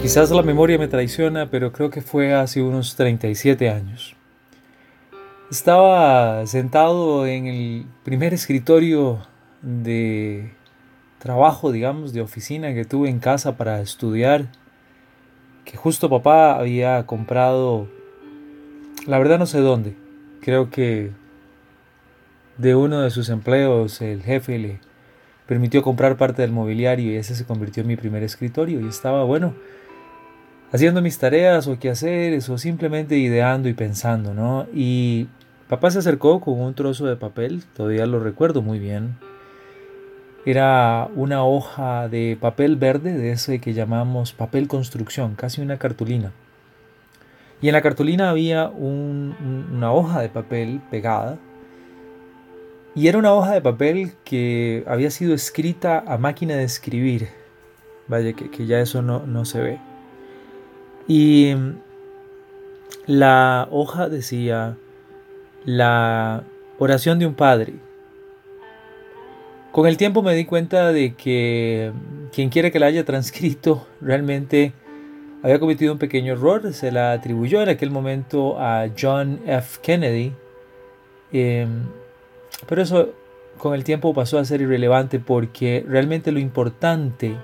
Quizás la memoria me traiciona, pero creo que fue hace unos 37 años. Estaba sentado en el primer escritorio de trabajo, digamos, de oficina que tuve en casa para estudiar, que justo papá había comprado, la verdad no sé dónde, creo que de uno de sus empleos el jefe le permitió comprar parte del mobiliario y ese se convirtió en mi primer escritorio. Y estaba bueno haciendo mis tareas o quehaceres o simplemente ideando y pensando, ¿no? Y papá se acercó con un trozo de papel, todavía lo recuerdo muy bien. Era una hoja de papel verde, de ese que llamamos papel construcción, casi una cartulina. Y en la cartulina había una hoja de papel pegada. Y era una hoja de papel que había sido escrita a máquina de escribir. Vaya, que, ya eso no, no se ve. Y la hoja decía la oración de un padre. Con el tiempo me di cuenta de que quien quiera que la haya transcrito realmente había cometido un pequeño error. Se la atribuyó en aquel momento a John F. Kennedy. Em, pero eso con el tiempo pasó a ser irrelevante porque realmente lo importante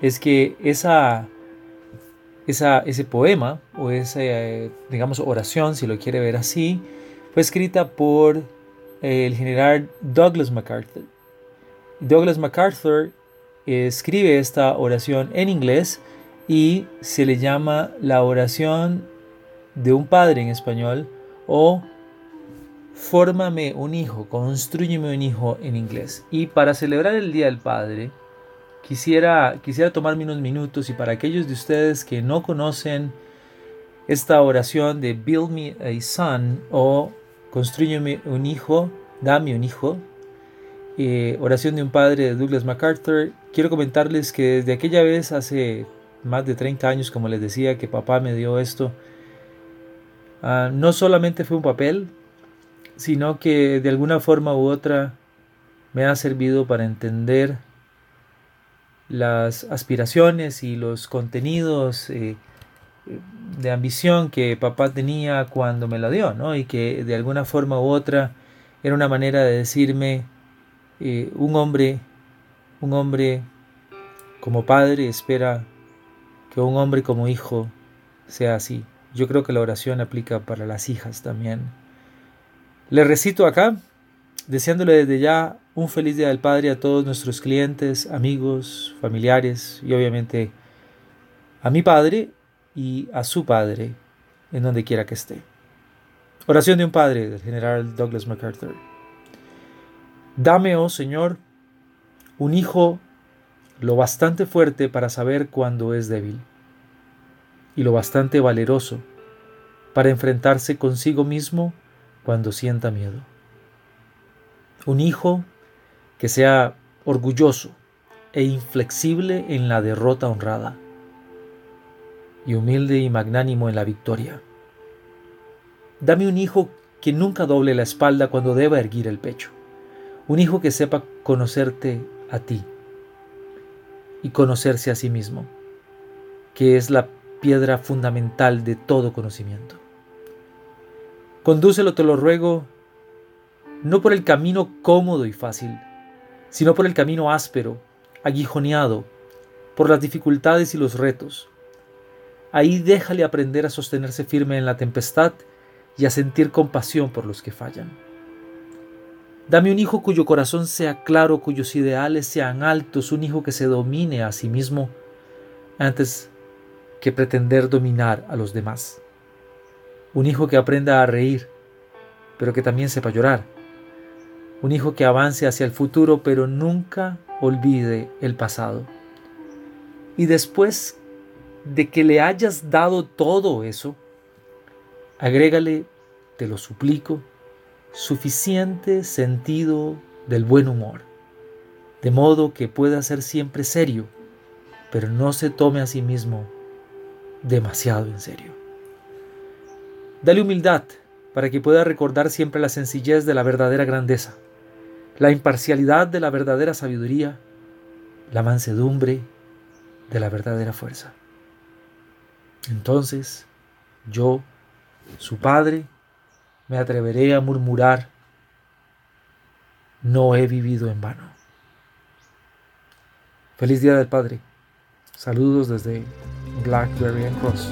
es que esa ese poema o esa, digamos, oración, si lo quiere ver así, fue escrita por eh, el general Douglas MacArthur. Douglas MacArthur escribe esta oración en inglés y se le llama la oración de un padre en español o fórmame un hijo, construyeme un hijo en inglés. Y para celebrar el Día del Padre, quisiera, quisiera tomarme unos minutos y para aquellos de ustedes que no conocen esta oración de Build me a son o Construyeme un hijo, dame un hijo, eh, oración de un padre de Douglas MacArthur, quiero comentarles que desde aquella vez, hace más de 30 años, como les decía, que papá me dio esto, ah, no solamente fue un papel, sino que de alguna forma u otra me ha servido para entender las aspiraciones y los contenidos eh, de ambición que papá tenía cuando me la dio, ¿no? Y que de alguna forma u otra era una manera de decirme, eh, un hombre, un hombre como padre espera que un hombre como hijo sea así. Yo creo que la oración aplica para las hijas también. Le recito acá, deseándole desde ya un feliz Día del Padre a todos nuestros clientes, amigos, familiares y obviamente a mi Padre y a su Padre en donde quiera que esté. Oración de un Padre del general Douglas MacArthur. Dame, oh Señor, un hijo lo bastante fuerte para saber cuándo es débil y lo bastante valeroso para enfrentarse consigo mismo cuando sienta miedo. Un hijo que sea orgulloso e inflexible en la derrota honrada, y humilde y magnánimo en la victoria. Dame un hijo que nunca doble la espalda cuando deba erguir el pecho, un hijo que sepa conocerte a ti y conocerse a sí mismo, que es la piedra fundamental de todo conocimiento. Condúcelo, te lo ruego, no por el camino cómodo y fácil, sino por el camino áspero, aguijoneado, por las dificultades y los retos. Ahí déjale aprender a sostenerse firme en la tempestad y a sentir compasión por los que fallan. Dame un hijo cuyo corazón sea claro, cuyos ideales sean altos, un hijo que se domine a sí mismo antes que pretender dominar a los demás. Un hijo que aprenda a reír, pero que también sepa llorar un hijo que avance hacia el futuro, pero nunca olvide el pasado. Y después de que le hayas dado todo eso, agrégale, te lo suplico, suficiente sentido del buen humor, de modo que pueda ser siempre serio, pero no se tome a sí mismo demasiado en serio. Dale humildad para que pueda recordar siempre la sencillez de la verdadera grandeza, la imparcialidad de la verdadera sabiduría, la mansedumbre de la verdadera fuerza. Entonces, yo, su padre, me atreveré a murmurar, no he vivido en vano. Feliz Día del Padre. Saludos desde Blackberry and Cross.